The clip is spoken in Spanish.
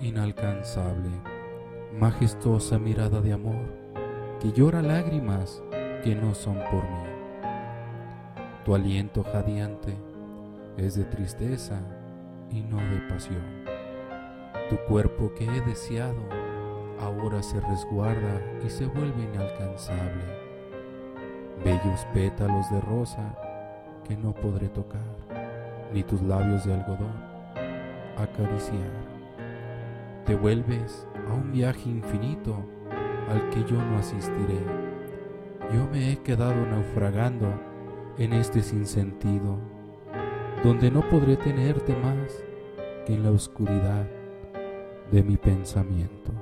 inalcanzable, majestuosa mirada de amor que llora lágrimas que no son por mí. Tu aliento jadeante es de tristeza y no de pasión. Tu cuerpo que he deseado ahora se resguarda y se vuelve inalcanzable. Bellos pétalos de rosa que no podré tocar, ni tus labios de algodón acariciar. Te vuelves a un viaje infinito al que yo no asistiré. Yo me he quedado naufragando en este sinsentido, donde no podré tenerte más que en la oscuridad de mi pensamiento.